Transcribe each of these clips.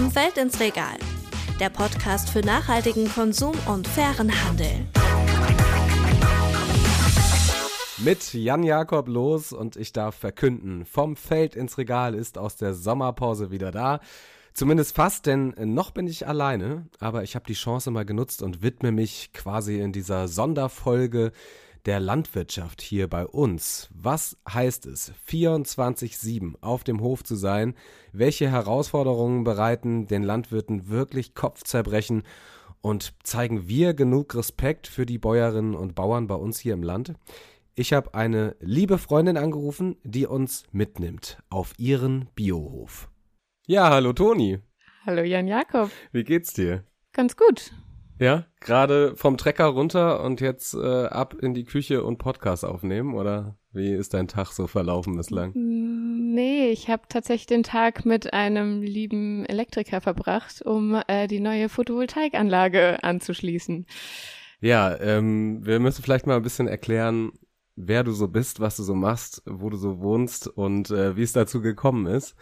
Vom Feld ins Regal. Der Podcast für nachhaltigen Konsum und fairen Handel. Mit Jan Jakob los und ich darf verkünden, vom Feld ins Regal ist aus der Sommerpause wieder da. Zumindest fast, denn noch bin ich alleine, aber ich habe die Chance mal genutzt und widme mich quasi in dieser Sonderfolge der Landwirtschaft hier bei uns. Was heißt es, 24-7 auf dem Hof zu sein? Welche Herausforderungen bereiten den Landwirten wirklich Kopfzerbrechen? Und zeigen wir genug Respekt für die Bäuerinnen und Bauern bei uns hier im Land? Ich habe eine liebe Freundin angerufen, die uns mitnimmt auf ihren Biohof. Ja, hallo Toni. Hallo Jan Jakob. Wie geht's dir? Ganz gut. Ja, gerade vom Trecker runter und jetzt äh, ab in die Küche und Podcast aufnehmen oder wie ist dein Tag so verlaufen bislang? Nee, ich habe tatsächlich den Tag mit einem lieben Elektriker verbracht, um äh, die neue Photovoltaikanlage anzuschließen. Ja, ähm, wir müssen vielleicht mal ein bisschen erklären, wer du so bist, was du so machst, wo du so wohnst und äh, wie es dazu gekommen ist.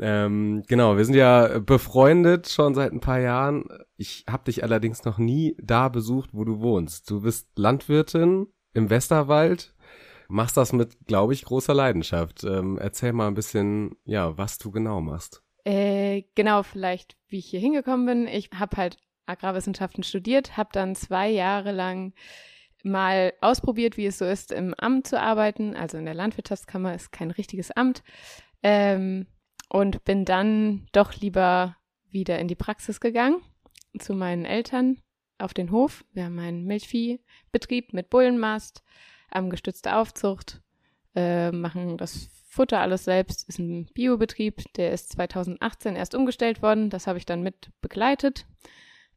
Ähm, genau, wir sind ja befreundet schon seit ein paar Jahren. Ich habe dich allerdings noch nie da besucht, wo du wohnst. Du bist Landwirtin im Westerwald, machst das mit, glaube ich, großer Leidenschaft. Ähm, erzähl mal ein bisschen, ja, was du genau machst. Äh, genau, vielleicht, wie ich hier hingekommen bin. Ich habe halt Agrarwissenschaften studiert, habe dann zwei Jahre lang mal ausprobiert, wie es so ist, im Amt zu arbeiten. Also in der Landwirtschaftskammer ist kein richtiges Amt. Ähm, und bin dann doch lieber wieder in die Praxis gegangen zu meinen Eltern auf den Hof. Wir haben einen Milchviehbetrieb mit Bullenmast, am gestützte Aufzucht, äh, machen das Futter alles selbst, ist ein Biobetrieb, der ist 2018 erst umgestellt worden. Das habe ich dann mit begleitet.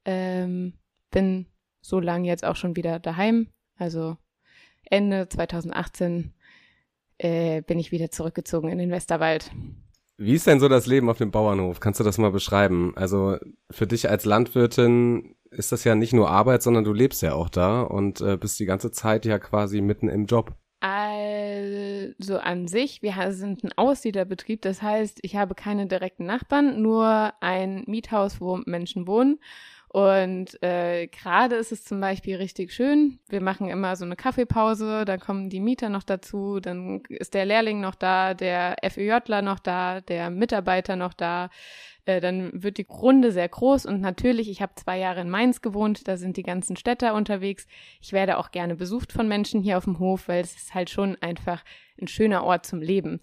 Ähm, bin so lange jetzt auch schon wieder daheim also Ende 2018 äh, bin ich wieder zurückgezogen in den Westerwald. Wie ist denn so das Leben auf dem Bauernhof? Kannst du das mal beschreiben? Also für dich als Landwirtin ist das ja nicht nur Arbeit, sondern du lebst ja auch da und äh, bist die ganze Zeit ja quasi mitten im Job. Also an sich, wir sind ein Aussiedlerbetrieb, das heißt, ich habe keine direkten Nachbarn, nur ein Miethaus, wo Menschen wohnen und äh, gerade ist es zum Beispiel richtig schön. Wir machen immer so eine Kaffeepause, dann kommen die Mieter noch dazu, dann ist der Lehrling noch da, der FÖJler noch da, der Mitarbeiter noch da. Äh, dann wird die Runde sehr groß und natürlich, ich habe zwei Jahre in Mainz gewohnt, da sind die ganzen Städter unterwegs. Ich werde auch gerne besucht von Menschen hier auf dem Hof, weil es ist halt schon einfach ein schöner Ort zum Leben.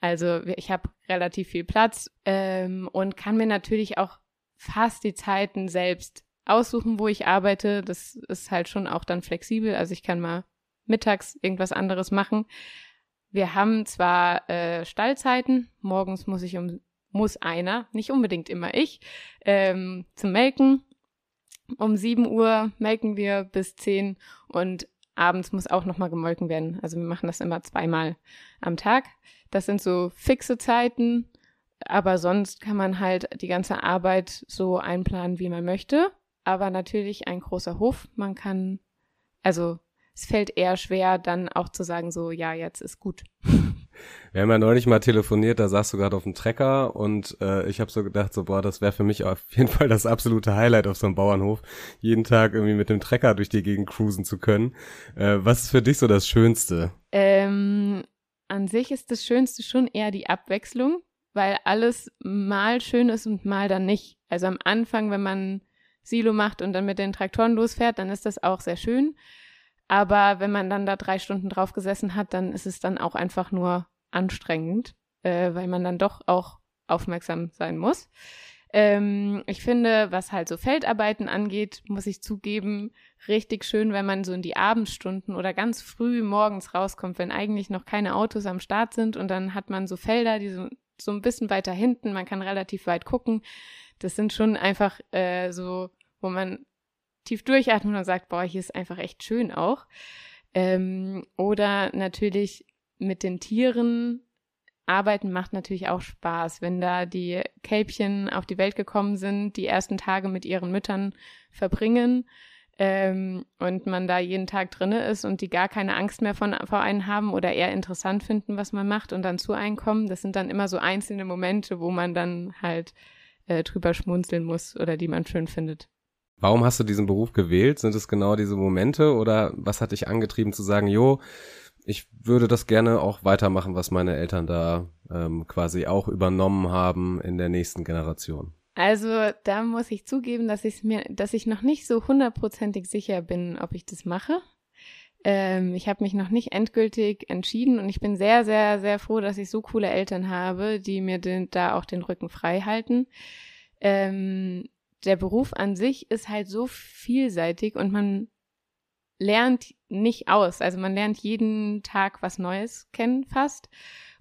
Also ich habe relativ viel Platz ähm, und kann mir natürlich auch fast die Zeiten selbst aussuchen, wo ich arbeite. Das ist halt schon auch dann flexibel. Also ich kann mal mittags irgendwas anderes machen. Wir haben zwar äh, Stallzeiten, morgens muss ich um, muss einer, nicht unbedingt immer ich, ähm, zum Melken. Um 7 Uhr melken wir bis 10 und abends muss auch nochmal gemolken werden. Also wir machen das immer zweimal am Tag. Das sind so fixe Zeiten aber sonst kann man halt die ganze Arbeit so einplanen, wie man möchte. Aber natürlich ein großer Hof. Man kann, also es fällt eher schwer, dann auch zu sagen, so, ja, jetzt ist gut. Wir haben ja neulich mal telefoniert, da saß du gerade auf dem Trecker und äh, ich habe so gedacht, so boah, das wäre für mich auf jeden Fall das absolute Highlight auf so einem Bauernhof, jeden Tag irgendwie mit dem Trecker durch die Gegend cruisen zu können. Äh, was ist für dich so das Schönste? Ähm, an sich ist das Schönste schon eher die Abwechslung weil alles mal schön ist und mal dann nicht. Also am Anfang, wenn man Silo macht und dann mit den Traktoren losfährt, dann ist das auch sehr schön. Aber wenn man dann da drei Stunden drauf gesessen hat, dann ist es dann auch einfach nur anstrengend, äh, weil man dann doch auch aufmerksam sein muss. Ähm, ich finde, was halt so Feldarbeiten angeht, muss ich zugeben, richtig schön, wenn man so in die Abendstunden oder ganz früh morgens rauskommt, wenn eigentlich noch keine Autos am Start sind und dann hat man so Felder, die so so ein bisschen weiter hinten, man kann relativ weit gucken. Das sind schon einfach äh, so, wo man tief durchatmet und sagt, boah, hier ist einfach echt schön auch. Ähm, oder natürlich mit den Tieren arbeiten macht natürlich auch Spaß, wenn da die Kälbchen auf die Welt gekommen sind, die ersten Tage mit ihren Müttern verbringen ähm, und man da jeden Tag drinne ist und die gar keine Angst mehr von, vor einen haben oder eher interessant finden, was man macht und dann zu einem kommen. Das sind dann immer so einzelne Momente, wo man dann halt äh, drüber schmunzeln muss oder die man schön findet. Warum hast du diesen Beruf gewählt? Sind es genau diese Momente oder was hat dich angetrieben zu sagen, jo, ich würde das gerne auch weitermachen, was meine Eltern da ähm, quasi auch übernommen haben in der nächsten Generation? Also da muss ich zugeben, dass ich mir, dass ich noch nicht so hundertprozentig sicher bin, ob ich das mache. Ähm, ich habe mich noch nicht endgültig entschieden und ich bin sehr, sehr, sehr froh, dass ich so coole Eltern habe, die mir den, da auch den Rücken frei halten. Ähm, der Beruf an sich ist halt so vielseitig und man lernt nicht aus. Also man lernt jeden Tag was Neues kennen fast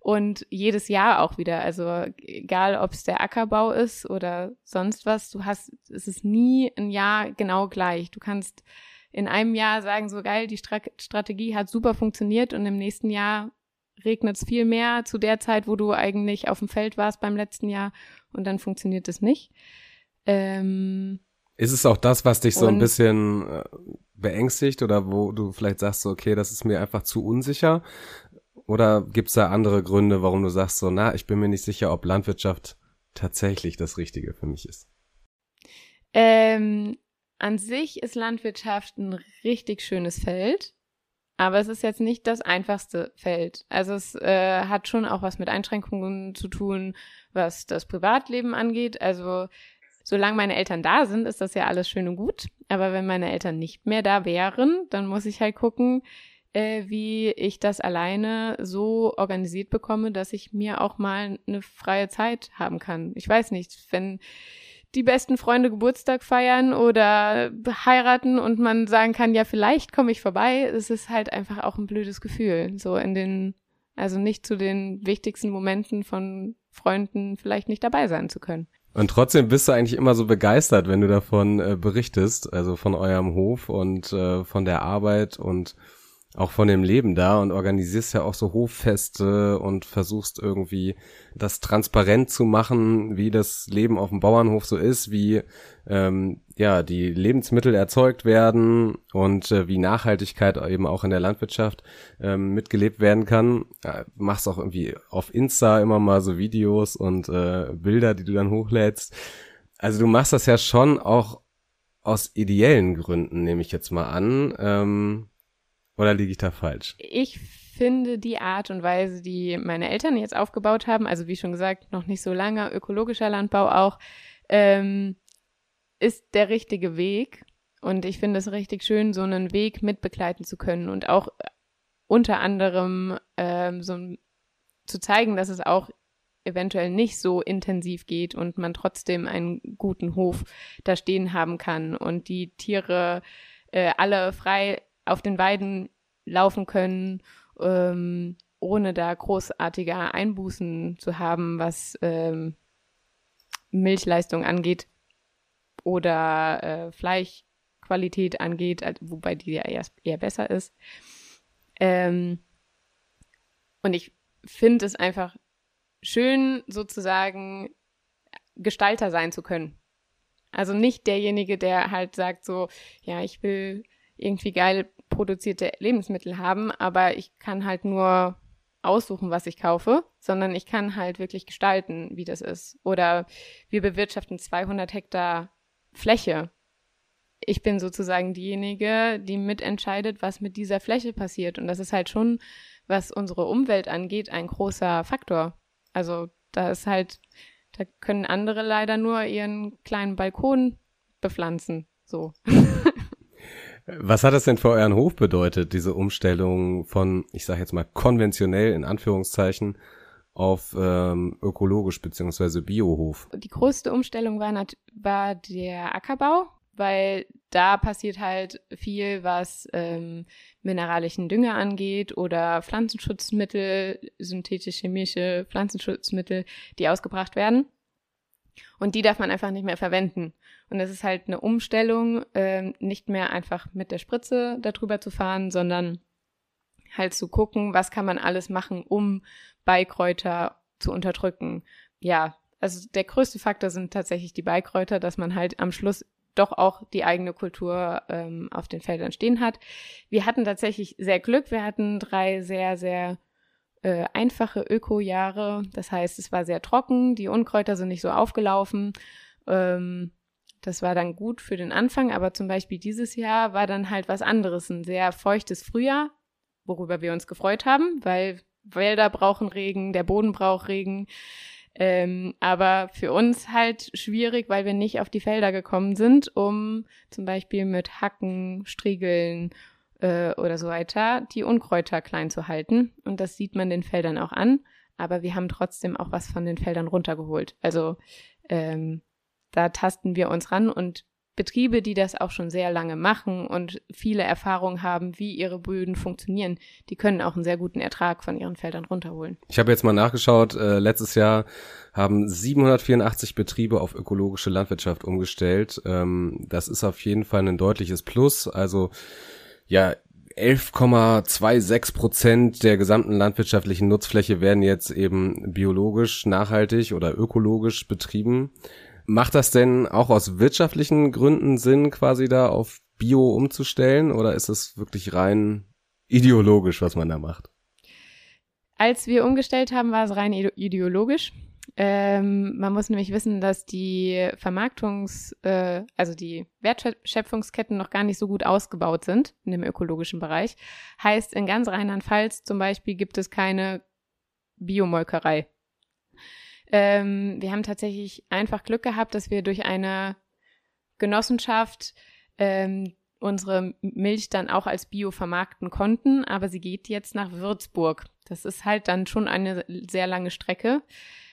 und jedes Jahr auch wieder. Also egal, ob es der Ackerbau ist oder sonst was, du hast, es ist nie ein Jahr genau gleich. Du kannst in einem Jahr sagen, so geil, die Stra Strategie hat super funktioniert und im nächsten Jahr regnet es viel mehr zu der Zeit, wo du eigentlich auf dem Feld warst beim letzten Jahr und dann funktioniert es nicht. Ähm, ist es auch das, was dich so ein bisschen äh, beängstigt oder wo du vielleicht sagst, so, okay, das ist mir einfach zu unsicher? Oder gibt es da andere Gründe, warum du sagst, so, na, ich bin mir nicht sicher, ob Landwirtschaft tatsächlich das Richtige für mich ist? Ähm, an sich ist Landwirtschaft ein richtig schönes Feld, aber es ist jetzt nicht das einfachste Feld. Also es äh, hat schon auch was mit Einschränkungen zu tun, was das Privatleben angeht. Also solange meine Eltern da sind, ist das ja alles schön und gut. Aber wenn meine Eltern nicht mehr da wären, dann muss ich halt gucken, äh, wie ich das alleine so organisiert bekomme, dass ich mir auch mal eine freie Zeit haben kann. Ich weiß nicht, wenn die besten Freunde Geburtstag feiern oder heiraten und man sagen kann, ja, vielleicht komme ich vorbei, es ist halt einfach auch ein blödes Gefühl. So in den, also nicht zu den wichtigsten Momenten von Freunden vielleicht nicht dabei sein zu können. Und trotzdem bist du eigentlich immer so begeistert, wenn du davon äh, berichtest, also von eurem Hof und äh, von der Arbeit und auch von dem Leben da und organisierst ja auch so Hoffeste und versuchst irgendwie das transparent zu machen, wie das Leben auf dem Bauernhof so ist, wie ähm, ja die Lebensmittel erzeugt werden und äh, wie Nachhaltigkeit eben auch in der Landwirtschaft ähm, mitgelebt werden kann. Ja, machst auch irgendwie auf Insta immer mal so Videos und äh, Bilder, die du dann hochlädst. Also du machst das ja schon auch aus ideellen Gründen, nehme ich jetzt mal an. Ähm, oder liege ich da falsch? Ich finde die Art und Weise, die meine Eltern jetzt aufgebaut haben, also wie schon gesagt, noch nicht so lange, ökologischer Landbau auch, ähm, ist der richtige Weg. Und ich finde es richtig schön, so einen Weg mitbegleiten zu können und auch unter anderem ähm, so zu zeigen, dass es auch eventuell nicht so intensiv geht und man trotzdem einen guten Hof da stehen haben kann und die Tiere äh, alle frei auf den Weiden laufen können, ähm, ohne da großartige Einbußen zu haben, was ähm, Milchleistung angeht oder äh, Fleischqualität angeht, wobei die ja eher, eher besser ist. Ähm, und ich finde es einfach schön, sozusagen Gestalter sein zu können. Also nicht derjenige, der halt sagt so, ja, ich will irgendwie geil produzierte Lebensmittel haben, aber ich kann halt nur aussuchen, was ich kaufe, sondern ich kann halt wirklich gestalten, wie das ist. Oder wir bewirtschaften 200 Hektar Fläche. Ich bin sozusagen diejenige, die mitentscheidet, was mit dieser Fläche passiert. Und das ist halt schon, was unsere Umwelt angeht, ein großer Faktor. Also da ist halt, da können andere leider nur ihren kleinen Balkon bepflanzen. So. Was hat das denn für euren Hof bedeutet, diese Umstellung von, ich sage jetzt mal, konventionell in Anführungszeichen auf ähm, ökologisch beziehungsweise Biohof? Die größte Umstellung war, war der Ackerbau, weil da passiert halt viel, was ähm, mineralischen Dünger angeht oder Pflanzenschutzmittel, synthetische chemische Pflanzenschutzmittel, die ausgebracht werden. Und die darf man einfach nicht mehr verwenden. Und es ist halt eine Umstellung, äh, nicht mehr einfach mit der Spritze darüber zu fahren, sondern halt zu gucken, was kann man alles machen, um Beikräuter zu unterdrücken. Ja, also der größte Faktor sind tatsächlich die Beikräuter, dass man halt am Schluss doch auch die eigene Kultur ähm, auf den Feldern stehen hat. Wir hatten tatsächlich sehr Glück. Wir hatten drei sehr, sehr äh, einfache Öko-Jahre. Das heißt, es war sehr trocken, die Unkräuter sind nicht so aufgelaufen. Ähm, das war dann gut für den Anfang, aber zum Beispiel dieses Jahr war dann halt was anderes, ein sehr feuchtes Frühjahr, worüber wir uns gefreut haben, weil Wälder brauchen Regen, der Boden braucht Regen. Ähm, aber für uns halt schwierig, weil wir nicht auf die Felder gekommen sind, um zum Beispiel mit Hacken, Striegeln äh, oder so weiter die Unkräuter klein zu halten. Und das sieht man den Feldern auch an. Aber wir haben trotzdem auch was von den Feldern runtergeholt. Also ähm, da tasten wir uns ran und Betriebe, die das auch schon sehr lange machen und viele Erfahrungen haben, wie ihre Böden funktionieren, die können auch einen sehr guten Ertrag von ihren Feldern runterholen. Ich habe jetzt mal nachgeschaut, äh, letztes Jahr haben 784 Betriebe auf ökologische Landwirtschaft umgestellt. Ähm, das ist auf jeden Fall ein deutliches Plus. Also ja, 11,26 Prozent der gesamten landwirtschaftlichen Nutzfläche werden jetzt eben biologisch, nachhaltig oder ökologisch betrieben. Macht das denn auch aus wirtschaftlichen Gründen Sinn, quasi da auf Bio umzustellen oder ist es wirklich rein ideologisch, was man da macht? Als wir umgestellt haben, war es rein ideologisch. Ähm, man muss nämlich wissen, dass die Vermarktungs-, äh, also die Wertschöpfungsketten noch gar nicht so gut ausgebaut sind in dem ökologischen Bereich. Heißt, in ganz Rheinland-Pfalz zum Beispiel gibt es keine Biomolkerei. Ähm, wir haben tatsächlich einfach Glück gehabt, dass wir durch eine Genossenschaft ähm, unsere Milch dann auch als Bio vermarkten konnten, aber sie geht jetzt nach Würzburg. Das ist halt dann schon eine sehr lange Strecke.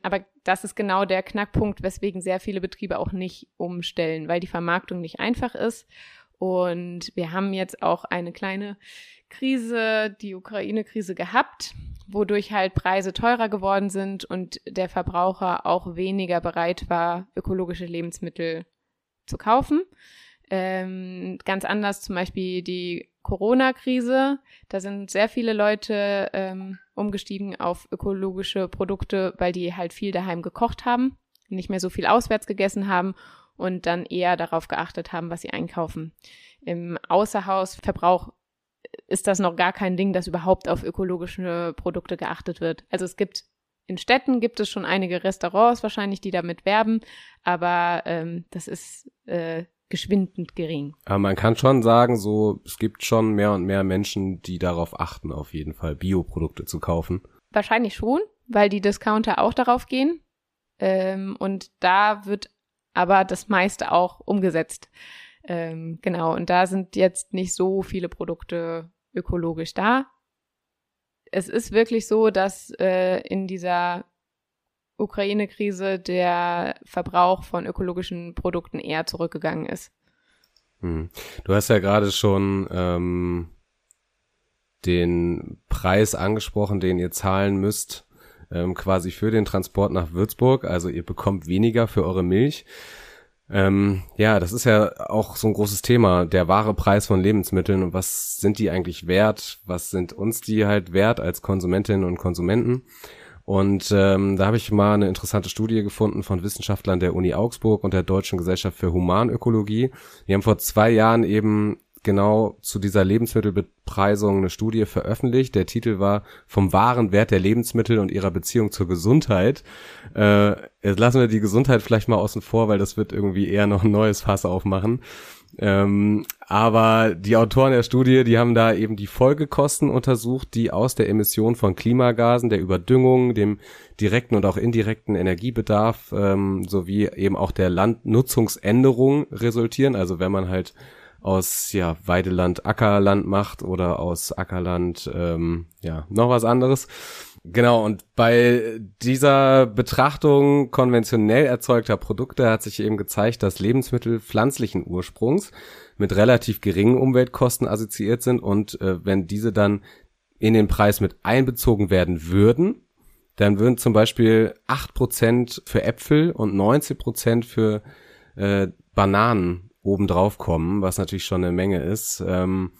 Aber das ist genau der Knackpunkt, weswegen sehr viele Betriebe auch nicht umstellen, weil die Vermarktung nicht einfach ist. Und wir haben jetzt auch eine kleine Krise, die Ukraine-Krise gehabt wodurch halt Preise teurer geworden sind und der Verbraucher auch weniger bereit war, ökologische Lebensmittel zu kaufen. Ähm, ganz anders zum Beispiel die Corona-Krise. Da sind sehr viele Leute ähm, umgestiegen auf ökologische Produkte, weil die halt viel daheim gekocht haben, nicht mehr so viel auswärts gegessen haben und dann eher darauf geachtet haben, was sie einkaufen. Im Außerhausverbrauch ist das noch gar kein Ding, dass überhaupt auf ökologische Produkte geachtet wird. Also es gibt in Städten gibt es schon einige Restaurants wahrscheinlich, die damit werben, aber ähm, das ist äh, geschwindend gering. Aber man kann schon sagen, so es gibt schon mehr und mehr Menschen, die darauf achten, auf jeden Fall Bioprodukte zu kaufen. Wahrscheinlich schon, weil die Discounter auch darauf gehen. Ähm, und da wird aber das meiste auch umgesetzt. Ähm, genau, und da sind jetzt nicht so viele Produkte ökologisch da. Es ist wirklich so, dass äh, in dieser Ukraine-Krise der Verbrauch von ökologischen Produkten eher zurückgegangen ist. Hm. Du hast ja gerade schon ähm, den Preis angesprochen, den ihr zahlen müsst, ähm, quasi für den Transport nach Würzburg. Also ihr bekommt weniger für eure Milch. Ähm, ja, das ist ja auch so ein großes Thema, der wahre Preis von Lebensmitteln und was sind die eigentlich wert? Was sind uns die halt wert als Konsumentinnen und Konsumenten? Und ähm, da habe ich mal eine interessante Studie gefunden von Wissenschaftlern der Uni Augsburg und der Deutschen Gesellschaft für Humanökologie. Die haben vor zwei Jahren eben genau zu dieser Lebensmittelbepreisung eine Studie veröffentlicht. Der Titel war Vom wahren Wert der Lebensmittel und ihrer Beziehung zur Gesundheit. Äh, jetzt lassen wir die Gesundheit vielleicht mal außen vor, weil das wird irgendwie eher noch ein neues Fass aufmachen. Ähm, aber die Autoren der Studie, die haben da eben die Folgekosten untersucht, die aus der Emission von Klimagasen, der Überdüngung, dem direkten und auch indirekten Energiebedarf ähm, sowie eben auch der Landnutzungsänderung resultieren. Also wenn man halt aus ja Weideland Ackerland macht oder aus Ackerland ähm, ja noch was anderes. Genau, und bei dieser Betrachtung konventionell erzeugter Produkte hat sich eben gezeigt, dass Lebensmittel pflanzlichen Ursprungs mit relativ geringen Umweltkosten assoziiert sind und äh, wenn diese dann in den Preis mit einbezogen werden würden, dann würden zum Beispiel acht Prozent für Äpfel und 19% für äh, Bananen obendrauf kommen, was natürlich schon eine Menge ist. Ähm,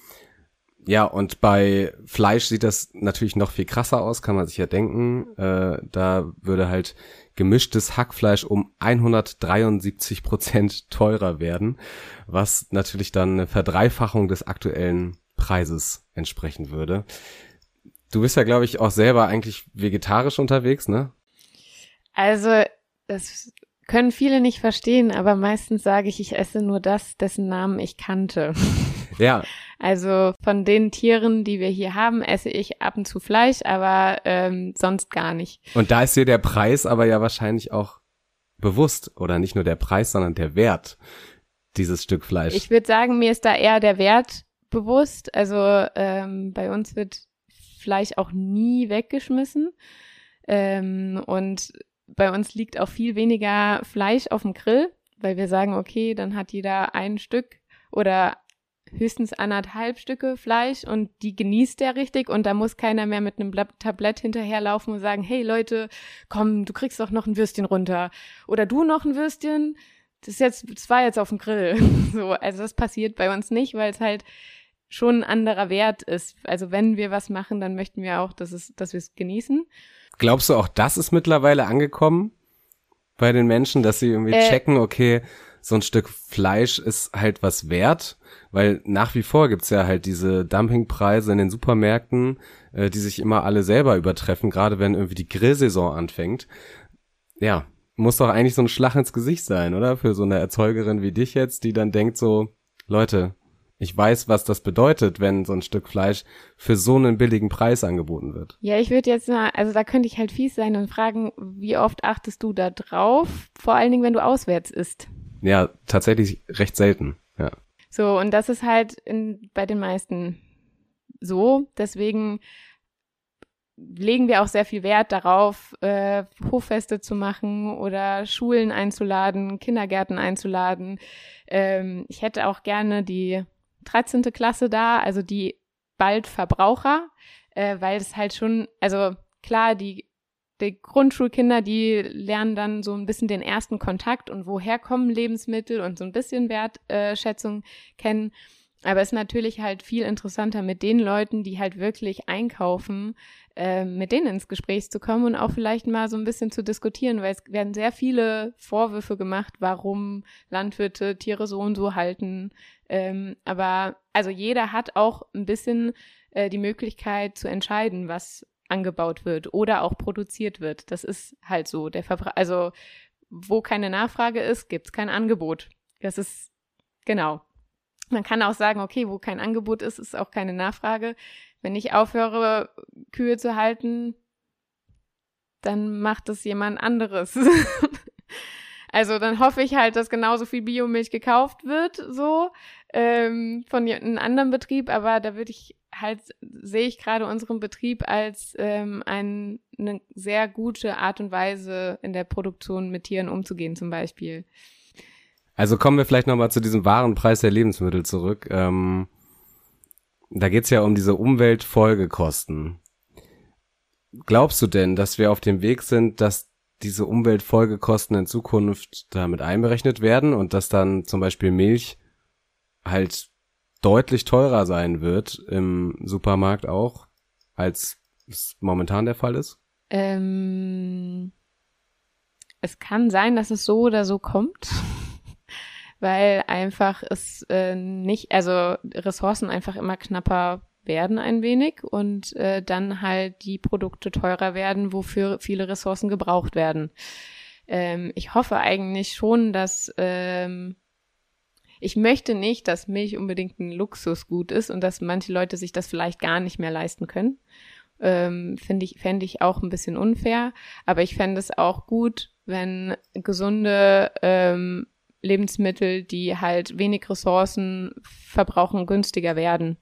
ja, und bei Fleisch sieht das natürlich noch viel krasser aus, kann man sich ja denken. Äh, da würde halt gemischtes Hackfleisch um 173 Prozent teurer werden, was natürlich dann eine Verdreifachung des aktuellen Preises entsprechen würde. Du bist ja, glaube ich, auch selber eigentlich vegetarisch unterwegs, ne? Also, das können viele nicht verstehen, aber meistens sage ich, ich esse nur das, dessen Namen ich kannte. Ja. Also von den Tieren, die wir hier haben, esse ich ab und zu Fleisch, aber ähm, sonst gar nicht. Und da ist dir der Preis aber ja wahrscheinlich auch bewusst, oder nicht nur der Preis, sondern der Wert dieses Stück Fleisch. Ich würde sagen, mir ist da eher der Wert bewusst. Also ähm, bei uns wird Fleisch auch nie weggeschmissen. Ähm, und bei uns liegt auch viel weniger Fleisch auf dem Grill, weil wir sagen, okay, dann hat jeder ein Stück oder höchstens anderthalb Stücke Fleisch und die genießt der richtig und da muss keiner mehr mit einem Tablett hinterherlaufen und sagen, hey Leute, komm, du kriegst doch noch ein Würstchen runter oder du noch ein Würstchen. Das ist jetzt, das war jetzt auf dem Grill. so, also das passiert bei uns nicht, weil es halt schon ein anderer Wert ist. Also wenn wir was machen, dann möchten wir auch, dass es, dass wir es genießen. Glaubst du auch, das ist mittlerweile angekommen bei den Menschen, dass sie irgendwie äh, checken, okay, so ein Stück Fleisch ist halt was wert, weil nach wie vor gibt's ja halt diese Dumpingpreise in den Supermärkten, äh, die sich immer alle selber übertreffen, gerade wenn irgendwie die Grillsaison anfängt. Ja, muss doch eigentlich so ein Schlag ins Gesicht sein, oder? Für so eine Erzeugerin wie dich jetzt, die dann denkt so, Leute, ich weiß, was das bedeutet, wenn so ein Stück Fleisch für so einen billigen Preis angeboten wird. Ja, ich würde jetzt mal, also da könnte ich halt fies sein und fragen, wie oft achtest du da drauf? Vor allen Dingen, wenn du auswärts isst. Ja, tatsächlich recht selten, ja. So, und das ist halt in, bei den meisten so. Deswegen legen wir auch sehr viel Wert darauf, äh, Hochfeste zu machen oder Schulen einzuladen, Kindergärten einzuladen. Ähm, ich hätte auch gerne die 13. Klasse da, also die bald Verbraucher, äh, weil es halt schon, also klar, die die Grundschulkinder, die lernen dann so ein bisschen den ersten Kontakt und woher kommen Lebensmittel und so ein bisschen Wertschätzung kennen. Aber es ist natürlich halt viel interessanter mit den Leuten, die halt wirklich einkaufen, äh, mit denen ins Gespräch zu kommen und auch vielleicht mal so ein bisschen zu diskutieren, weil es werden sehr viele Vorwürfe gemacht, warum Landwirte Tiere so und so halten. Ähm, aber also jeder hat auch ein bisschen äh, die Möglichkeit zu entscheiden, was angebaut wird oder auch produziert wird. Das ist halt so. Der Verbra also wo keine Nachfrage ist, gibt es kein Angebot. Das ist genau. Man kann auch sagen, okay, wo kein Angebot ist, ist auch keine Nachfrage. Wenn ich aufhöre, Kühe zu halten, dann macht es jemand anderes. also dann hoffe ich halt, dass genauso viel Biomilch gekauft wird, so ähm, von einem anderen Betrieb, aber da würde ich halt, sehe ich gerade unseren Betrieb als ähm, ein, eine sehr gute Art und Weise in der Produktion mit Tieren umzugehen zum Beispiel. Also kommen wir vielleicht nochmal zu diesem wahren Preis der Lebensmittel zurück. Ähm, da geht's ja um diese Umweltfolgekosten. Glaubst du denn, dass wir auf dem Weg sind, dass diese Umweltfolgekosten in Zukunft damit einberechnet werden und dass dann zum Beispiel Milch halt deutlich teurer sein wird im Supermarkt auch, als es momentan der Fall ist? Ähm, es kann sein, dass es so oder so kommt, weil einfach es äh, nicht, also Ressourcen einfach immer knapper werden ein wenig und äh, dann halt die Produkte teurer werden, wofür viele Ressourcen gebraucht werden. Ähm, ich hoffe eigentlich schon, dass ähm, ich möchte nicht, dass Milch unbedingt ein Luxusgut ist und dass manche Leute sich das vielleicht gar nicht mehr leisten können. Ähm, Finde ich, fände ich auch ein bisschen unfair. Aber ich fände es auch gut, wenn gesunde ähm, Lebensmittel, die halt wenig Ressourcen verbrauchen, günstiger werden.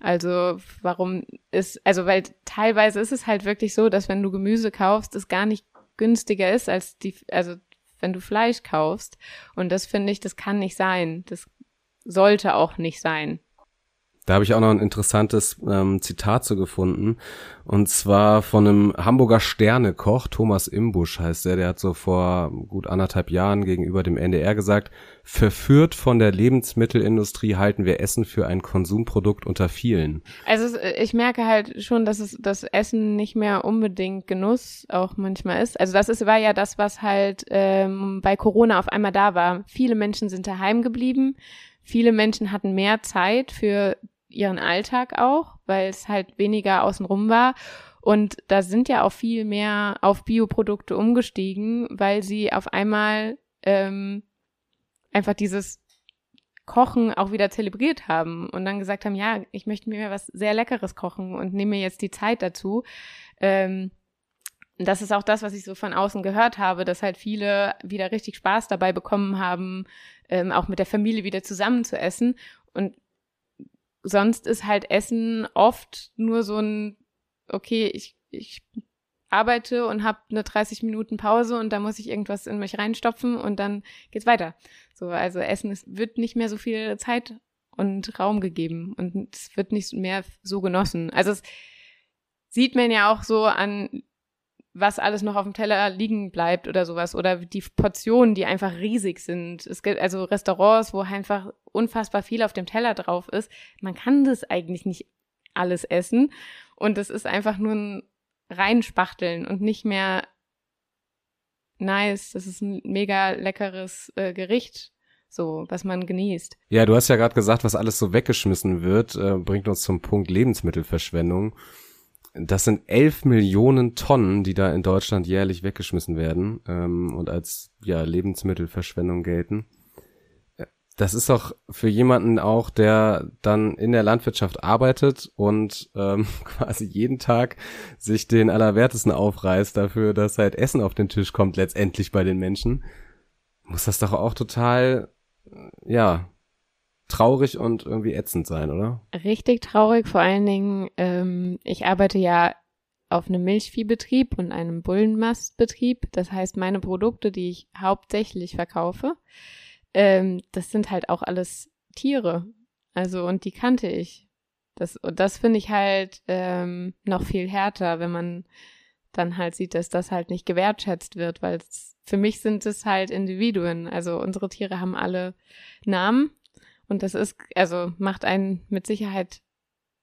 Also warum ist, also weil teilweise ist es halt wirklich so, dass wenn du Gemüse kaufst, es gar nicht günstiger ist als die, also wenn du Fleisch kaufst. Und das finde ich, das kann nicht sein. Das sollte auch nicht sein. Da habe ich auch noch ein interessantes ähm, Zitat zu gefunden. Und zwar von einem Hamburger Sternekoch, Thomas Imbusch heißt der, der hat so vor gut anderthalb Jahren gegenüber dem NDR gesagt, verführt von der Lebensmittelindustrie halten wir Essen für ein Konsumprodukt unter vielen. Also ich merke halt schon, dass es das Essen nicht mehr unbedingt Genuss auch manchmal ist. Also das ist, war ja das, was halt ähm, bei Corona auf einmal da war. Viele Menschen sind daheim geblieben. Viele Menschen hatten mehr Zeit für ihren Alltag auch, weil es halt weniger außenrum war. Und da sind ja auch viel mehr auf Bioprodukte umgestiegen, weil sie auf einmal ähm, einfach dieses Kochen auch wieder zelebriert haben und dann gesagt haben, ja, ich möchte mir was sehr Leckeres kochen und nehme mir jetzt die Zeit dazu. Ähm, das ist auch das, was ich so von außen gehört habe, dass halt viele wieder richtig Spaß dabei bekommen haben, ähm, auch mit der Familie wieder zusammen zu essen. Und sonst ist halt Essen oft nur so ein, okay, ich, ich arbeite und habe eine 30 Minuten Pause und da muss ich irgendwas in mich reinstopfen und dann geht's weiter. So, also Essen es wird nicht mehr so viel Zeit und Raum gegeben und es wird nicht mehr so genossen. Also es sieht man ja auch so an was alles noch auf dem Teller liegen bleibt oder sowas oder die Portionen, die einfach riesig sind. Es gibt also Restaurants, wo einfach unfassbar viel auf dem Teller drauf ist. Man kann das eigentlich nicht alles essen und es ist einfach nur ein reinspachteln und nicht mehr nice. Das ist ein mega leckeres äh, Gericht, so was man genießt. Ja, du hast ja gerade gesagt, was alles so weggeschmissen wird, äh, bringt uns zum Punkt Lebensmittelverschwendung. Das sind elf Millionen Tonnen, die da in Deutschland jährlich weggeschmissen werden ähm, und als ja Lebensmittelverschwendung gelten. Das ist doch für jemanden auch, der dann in der Landwirtschaft arbeitet und ähm, quasi jeden Tag sich den Allerwertesten aufreißt dafür, dass halt Essen auf den Tisch kommt letztendlich bei den Menschen, muss das doch auch total, ja, traurig und irgendwie ätzend sein, oder? Richtig traurig, vor allen Dingen, ähm, ich arbeite ja auf einem Milchviehbetrieb und einem Bullenmastbetrieb. Das heißt, meine Produkte, die ich hauptsächlich verkaufe, ähm, das sind halt auch alles Tiere. Also, und die kannte ich. Das, und das finde ich halt ähm, noch viel härter, wenn man dann halt sieht, dass das halt nicht gewertschätzt wird, weil für mich sind es halt Individuen. Also unsere Tiere haben alle Namen und das ist, also macht einen mit Sicherheit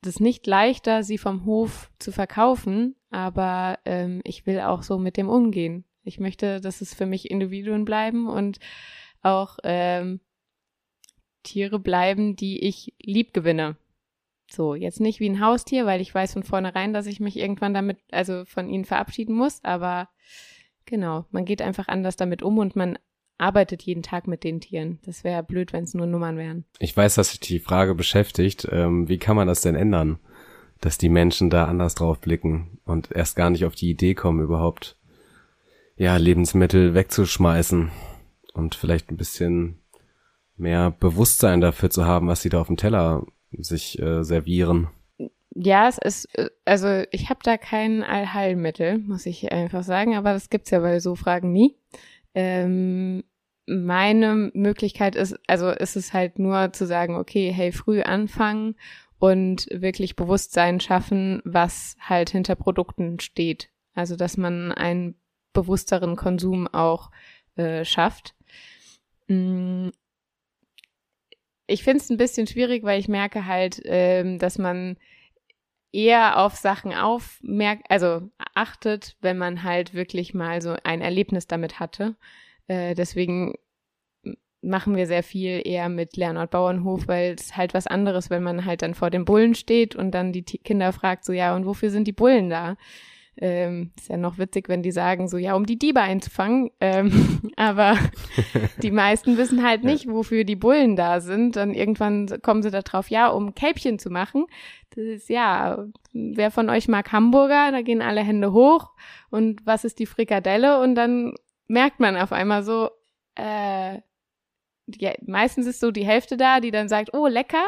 das nicht leichter, sie vom Hof zu verkaufen, aber ähm, ich will auch so mit dem umgehen. Ich möchte, dass es für mich Individuen bleiben und auch ähm, Tiere bleiben, die ich lieb gewinne. So, jetzt nicht wie ein Haustier, weil ich weiß von vornherein, dass ich mich irgendwann damit, also von ihnen verabschieden muss, aber genau, man geht einfach anders damit um und man arbeitet jeden Tag mit den Tieren. Das wäre blöd, wenn es nur Nummern wären. Ich weiß, dass sich die Frage beschäftigt. Ähm, wie kann man das denn ändern, dass die Menschen da anders drauf blicken und erst gar nicht auf die Idee kommen, überhaupt ja Lebensmittel wegzuschmeißen? und vielleicht ein bisschen mehr Bewusstsein dafür zu haben, was sie da auf dem Teller sich äh, servieren. Ja, es ist, äh, also ich habe da kein Allheilmittel, muss ich einfach sagen, aber das gibt's ja bei so Fragen nie. Ähm, meine Möglichkeit ist, also ist es halt nur zu sagen, okay, hey, früh anfangen und wirklich Bewusstsein schaffen, was halt hinter Produkten steht. Also dass man einen bewussteren Konsum auch äh, schafft. Mm, ich finde es ein bisschen schwierig, weil ich merke halt, ähm, dass man eher auf Sachen aufmerkt, also achtet, wenn man halt wirklich mal so ein Erlebnis damit hatte. Äh, deswegen machen wir sehr viel eher mit Lernort Bauernhof, weil es halt was anderes, wenn man halt dann vor den Bullen steht und dann die Kinder fragt so, ja, und wofür sind die Bullen da? Ähm, ist ja noch witzig, wenn die sagen, so ja, um die Diebe einzufangen. Ähm, aber die meisten wissen halt nicht, wofür die Bullen da sind. Dann irgendwann kommen sie da drauf, ja, um Kälbchen zu machen. Das ist ja, wer von euch mag Hamburger? Da gehen alle Hände hoch. Und was ist die Frikadelle? Und dann merkt man auf einmal so, äh, die, meistens ist so die Hälfte da, die dann sagt, oh, lecker.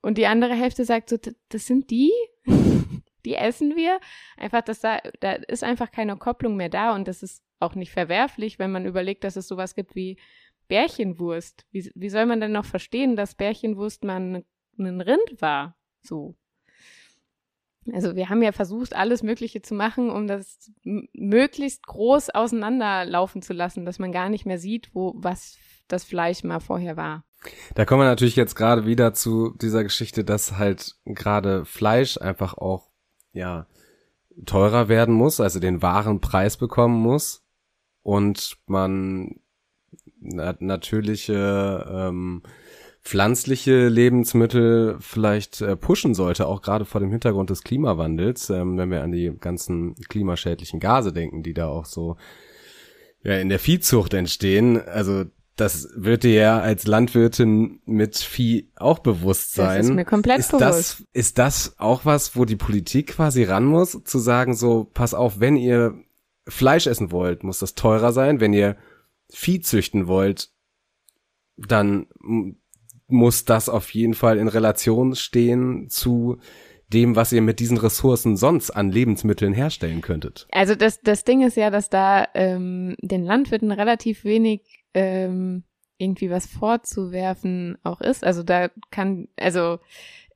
Und die andere Hälfte sagt so, das sind die? die essen wir. Einfach, dass da, da ist einfach keine Kopplung mehr da und das ist auch nicht verwerflich, wenn man überlegt, dass es sowas gibt wie Bärchenwurst. Wie, wie soll man denn noch verstehen, dass Bärchenwurst mal ein Rind war? So. Also wir haben ja versucht, alles Mögliche zu machen, um das möglichst groß auseinanderlaufen zu lassen, dass man gar nicht mehr sieht, wo was das Fleisch mal vorher war. Da kommen wir natürlich jetzt gerade wieder zu dieser Geschichte, dass halt gerade Fleisch einfach auch ja, teurer werden muss, also den wahren Preis bekommen muss und man nat natürliche ähm, pflanzliche Lebensmittel vielleicht äh, pushen sollte, auch gerade vor dem Hintergrund des Klimawandels, ähm, wenn wir an die ganzen klimaschädlichen Gase denken, die da auch so ja, in der Viehzucht entstehen. Also das wird dir ja als Landwirtin mit Vieh auch bewusst sein. Das ist mir komplett ist bewusst. Das, ist das auch was, wo die Politik quasi ran muss, zu sagen so, pass auf, wenn ihr Fleisch essen wollt, muss das teurer sein. Wenn ihr Vieh züchten wollt, dann muss das auf jeden Fall in Relation stehen zu dem, was ihr mit diesen Ressourcen sonst an Lebensmitteln herstellen könntet. Also das, das Ding ist ja, dass da ähm, den Landwirten relativ wenig ähm, irgendwie was vorzuwerfen auch ist. Also da kann, also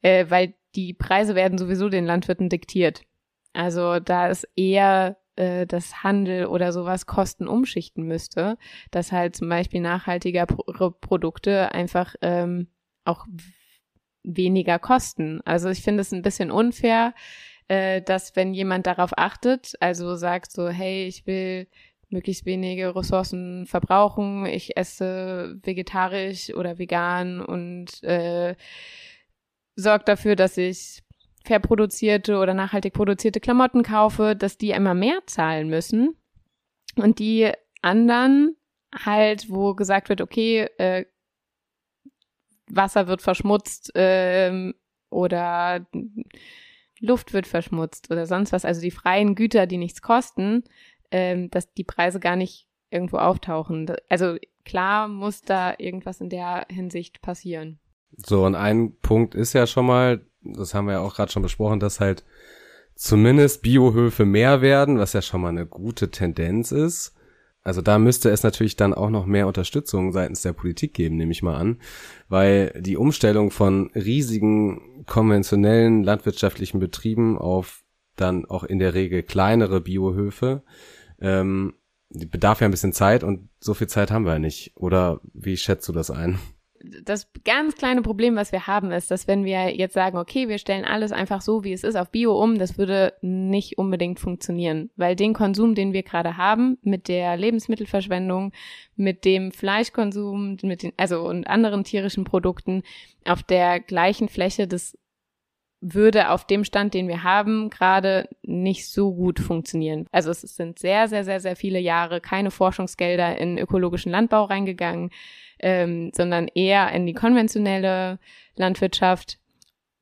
äh, weil die Preise werden sowieso den Landwirten diktiert. Also da ist eher äh, das Handel oder sowas Kosten umschichten müsste, dass halt zum Beispiel nachhaltiger Pro Produkte einfach ähm, auch weniger kosten. Also ich finde es ein bisschen unfair, äh, dass wenn jemand darauf achtet, also sagt so, hey, ich will möglichst wenige Ressourcen verbrauchen, ich esse vegetarisch oder vegan und äh, sorgt dafür, dass ich fair produzierte oder nachhaltig produzierte Klamotten kaufe, dass die immer mehr zahlen müssen. Und die anderen halt, wo gesagt wird, okay, äh, Wasser wird verschmutzt äh, oder Luft wird verschmutzt oder sonst was, also die freien Güter, die nichts kosten, äh, dass die Preise gar nicht irgendwo auftauchen. Also klar muss da irgendwas in der Hinsicht passieren. So, und ein Punkt ist ja schon mal, das haben wir ja auch gerade schon besprochen, dass halt zumindest Biohöfe mehr werden, was ja schon mal eine gute Tendenz ist. Also da müsste es natürlich dann auch noch mehr Unterstützung seitens der Politik geben, nehme ich mal an, weil die Umstellung von riesigen konventionellen landwirtschaftlichen Betrieben auf dann auch in der Regel kleinere Biohöfe ähm, bedarf ja ein bisschen Zeit und so viel Zeit haben wir ja nicht. Oder wie schätzt du das ein? Das ganz kleine Problem, was wir haben, ist, dass wenn wir jetzt sagen, okay, wir stellen alles einfach so, wie es ist, auf Bio um, das würde nicht unbedingt funktionieren, weil den Konsum, den wir gerade haben, mit der Lebensmittelverschwendung, mit dem Fleischkonsum, mit den, also und anderen tierischen Produkten auf der gleichen Fläche, das würde auf dem Stand, den wir haben, gerade nicht so gut funktionieren. Also es sind sehr, sehr, sehr, sehr viele Jahre keine Forschungsgelder in ökologischen Landbau reingegangen ähm, sondern eher in die konventionelle Landwirtschaft,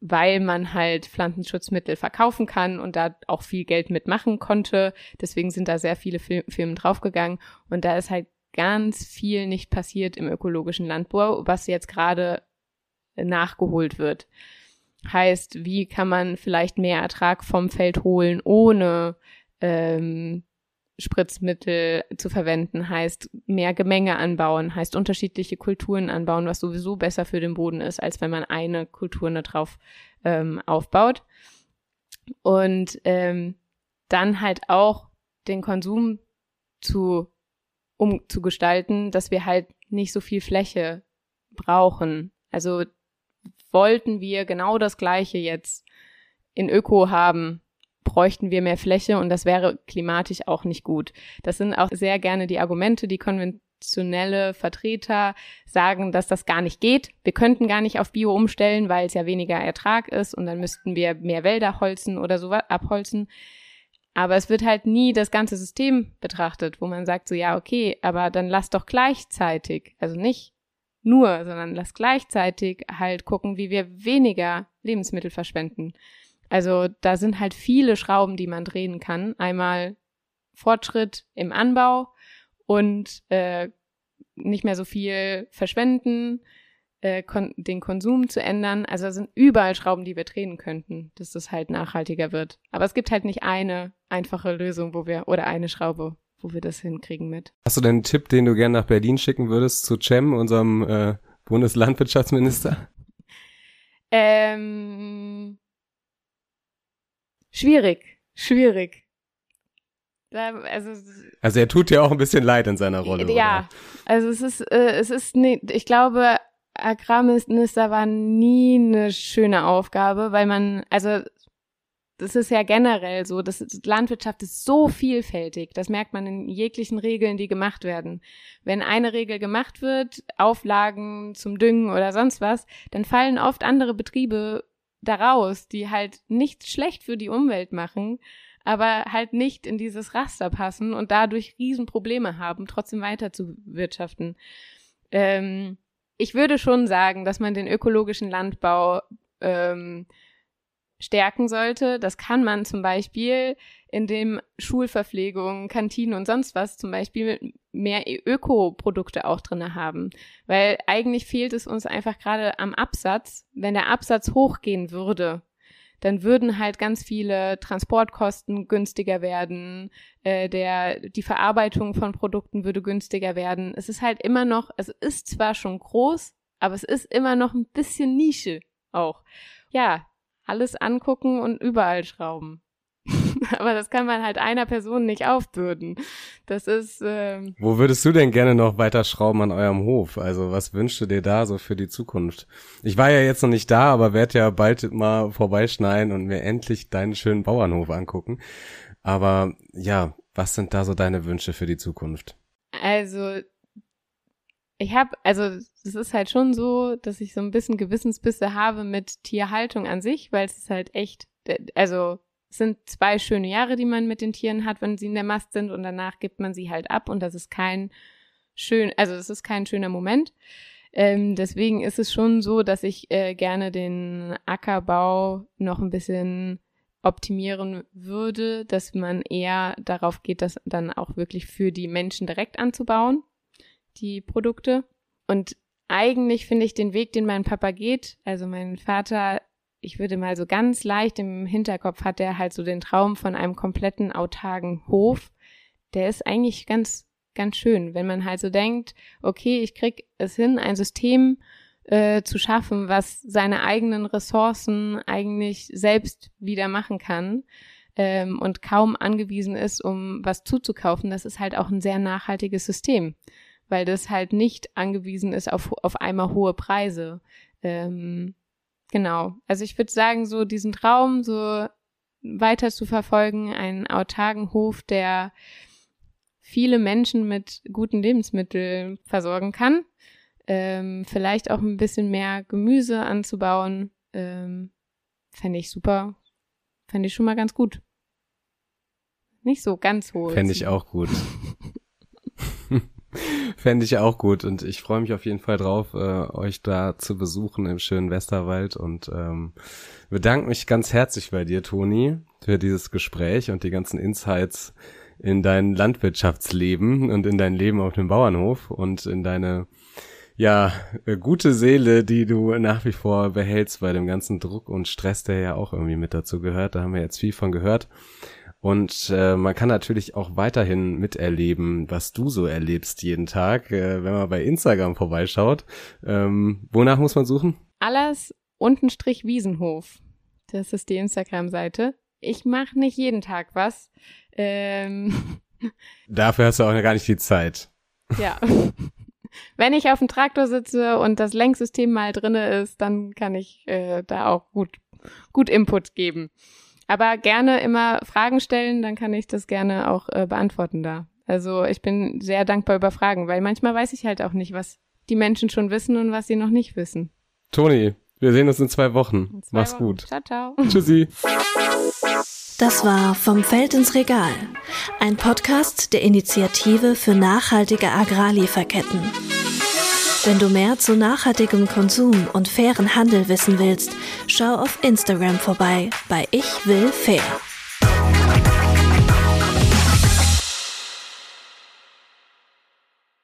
weil man halt Pflanzenschutzmittel verkaufen kann und da auch viel Geld mitmachen konnte. Deswegen sind da sehr viele Firmen draufgegangen und da ist halt ganz viel nicht passiert im ökologischen Landbau, was jetzt gerade nachgeholt wird. Heißt, wie kann man vielleicht mehr Ertrag vom Feld holen, ohne ähm, Spritzmittel zu verwenden, heißt mehr Gemenge anbauen, heißt unterschiedliche Kulturen anbauen, was sowieso besser für den Boden ist, als wenn man eine Kultur nur drauf ähm, aufbaut. Und ähm, dann halt auch den Konsum zu um zu gestalten, dass wir halt nicht so viel Fläche brauchen. Also wollten wir genau das Gleiche jetzt in Öko haben, bräuchten wir mehr Fläche und das wäre klimatisch auch nicht gut. Das sind auch sehr gerne die Argumente, die konventionelle Vertreter sagen, dass das gar nicht geht. Wir könnten gar nicht auf Bio umstellen, weil es ja weniger Ertrag ist und dann müssten wir mehr Wälder holzen oder so abholzen. Aber es wird halt nie das ganze System betrachtet, wo man sagt so, ja, okay, aber dann lass doch gleichzeitig, also nicht nur, sondern lass gleichzeitig halt gucken, wie wir weniger Lebensmittel verschwenden. Also da sind halt viele Schrauben, die man drehen kann. Einmal Fortschritt im Anbau und äh, nicht mehr so viel verschwenden, äh, kon den Konsum zu ändern. Also da sind überall Schrauben, die wir drehen könnten, dass das halt nachhaltiger wird. Aber es gibt halt nicht eine einfache Lösung, wo wir, oder eine Schraube, wo wir das hinkriegen mit. Hast du denn einen Tipp, den du gerne nach Berlin schicken würdest zu Cem, unserem äh, Bundeslandwirtschaftsminister? Ähm, Schwierig, schwierig. Also, also er tut ja auch ein bisschen leid in seiner Rolle. Ja, oder? also es ist, äh, es ist, ne, ich glaube, Agrarminister war nie eine schöne Aufgabe, weil man, also das ist ja generell so, das Landwirtschaft ist so vielfältig. Das merkt man in jeglichen Regeln, die gemacht werden. Wenn eine Regel gemacht wird, Auflagen zum Düngen oder sonst was, dann fallen oft andere Betriebe daraus, die halt nichts schlecht für die Umwelt machen, aber halt nicht in dieses Raster passen und dadurch Riesenprobleme haben, trotzdem weiter zu wirtschaften. Ähm, ich würde schon sagen, dass man den ökologischen Landbau ähm, stärken sollte. Das kann man zum Beispiel, indem Schulverpflegung, Kantinen und sonst was zum Beispiel mehr Ökoprodukte auch drinne haben. Weil eigentlich fehlt es uns einfach gerade am Absatz. Wenn der Absatz hochgehen würde, dann würden halt ganz viele Transportkosten günstiger werden, äh, der, die Verarbeitung von Produkten würde günstiger werden. Es ist halt immer noch, es ist zwar schon groß, aber es ist immer noch ein bisschen Nische auch. Ja, alles angucken und überall schrauben. Aber das kann man halt einer Person nicht aufbürden. Das ist. Ähm Wo würdest du denn gerne noch weiter schrauben an eurem Hof? Also was wünschst du dir da so für die Zukunft? Ich war ja jetzt noch nicht da, aber werde ja bald mal vorbeischneiden und mir endlich deinen schönen Bauernhof angucken. Aber ja, was sind da so deine Wünsche für die Zukunft? Also ich habe, also es ist halt schon so, dass ich so ein bisschen Gewissensbisse habe mit Tierhaltung an sich, weil es ist halt echt, also es sind zwei schöne Jahre, die man mit den Tieren hat, wenn sie in der Mast sind und danach gibt man sie halt ab und das ist kein schön, also es ist kein schöner Moment. Ähm, deswegen ist es schon so, dass ich äh, gerne den Ackerbau noch ein bisschen optimieren würde, dass man eher darauf geht, das dann auch wirklich für die Menschen direkt anzubauen die Produkte. Und eigentlich finde ich den Weg, den mein Papa geht, also mein Vater, ich würde mal so ganz leicht im Hinterkopf hat er halt so den Traum von einem kompletten autarken Hof. Der ist eigentlich ganz, ganz schön, wenn man halt so denkt, okay, ich krieg es hin, ein System äh, zu schaffen, was seine eigenen Ressourcen eigentlich selbst wieder machen kann ähm, und kaum angewiesen ist, um was zuzukaufen. Das ist halt auch ein sehr nachhaltiges System weil das halt nicht angewiesen ist auf, auf einmal hohe Preise. Ähm, genau. Also ich würde sagen, so diesen Traum so weiter zu verfolgen, einen autarken Hof, der viele Menschen mit guten Lebensmitteln versorgen kann. Ähm, vielleicht auch ein bisschen mehr Gemüse anzubauen, ähm, fände ich super. Fände ich schon mal ganz gut. Nicht so ganz hoch. Fände ich auch gut. Fände ich auch gut und ich freue mich auf jeden Fall drauf, äh, euch da zu besuchen im schönen Westerwald und ähm, bedanke mich ganz herzlich bei dir, Toni, für dieses Gespräch und die ganzen Insights in dein Landwirtschaftsleben und in dein Leben auf dem Bauernhof und in deine ja, äh, gute Seele, die du nach wie vor behältst bei dem ganzen Druck und Stress, der ja auch irgendwie mit dazu gehört. Da haben wir jetzt viel von gehört. Und äh, man kann natürlich auch weiterhin miterleben, was du so erlebst jeden Tag, äh, wenn man bei Instagram vorbeischaut. Ähm, wonach muss man suchen? Alles untenstrich Wiesenhof. Das ist die Instagram-Seite. Ich mache nicht jeden Tag was. Ähm. Dafür hast du auch gar nicht die Zeit. Ja. Wenn ich auf dem Traktor sitze und das Lenksystem mal drinne ist, dann kann ich äh, da auch gut, gut Input geben. Aber gerne immer Fragen stellen, dann kann ich das gerne auch äh, beantworten da. Also ich bin sehr dankbar über Fragen, weil manchmal weiß ich halt auch nicht, was die Menschen schon wissen und was sie noch nicht wissen. Toni, wir sehen uns in zwei Wochen. In zwei Mach's Wochen. gut. Ciao, ciao. Tschüssi. Das war Vom Feld ins Regal, ein Podcast der Initiative für nachhaltige Agrarlieferketten. Wenn du mehr zu nachhaltigem Konsum und fairen Handel wissen willst, schau auf Instagram vorbei bei Ich will fair.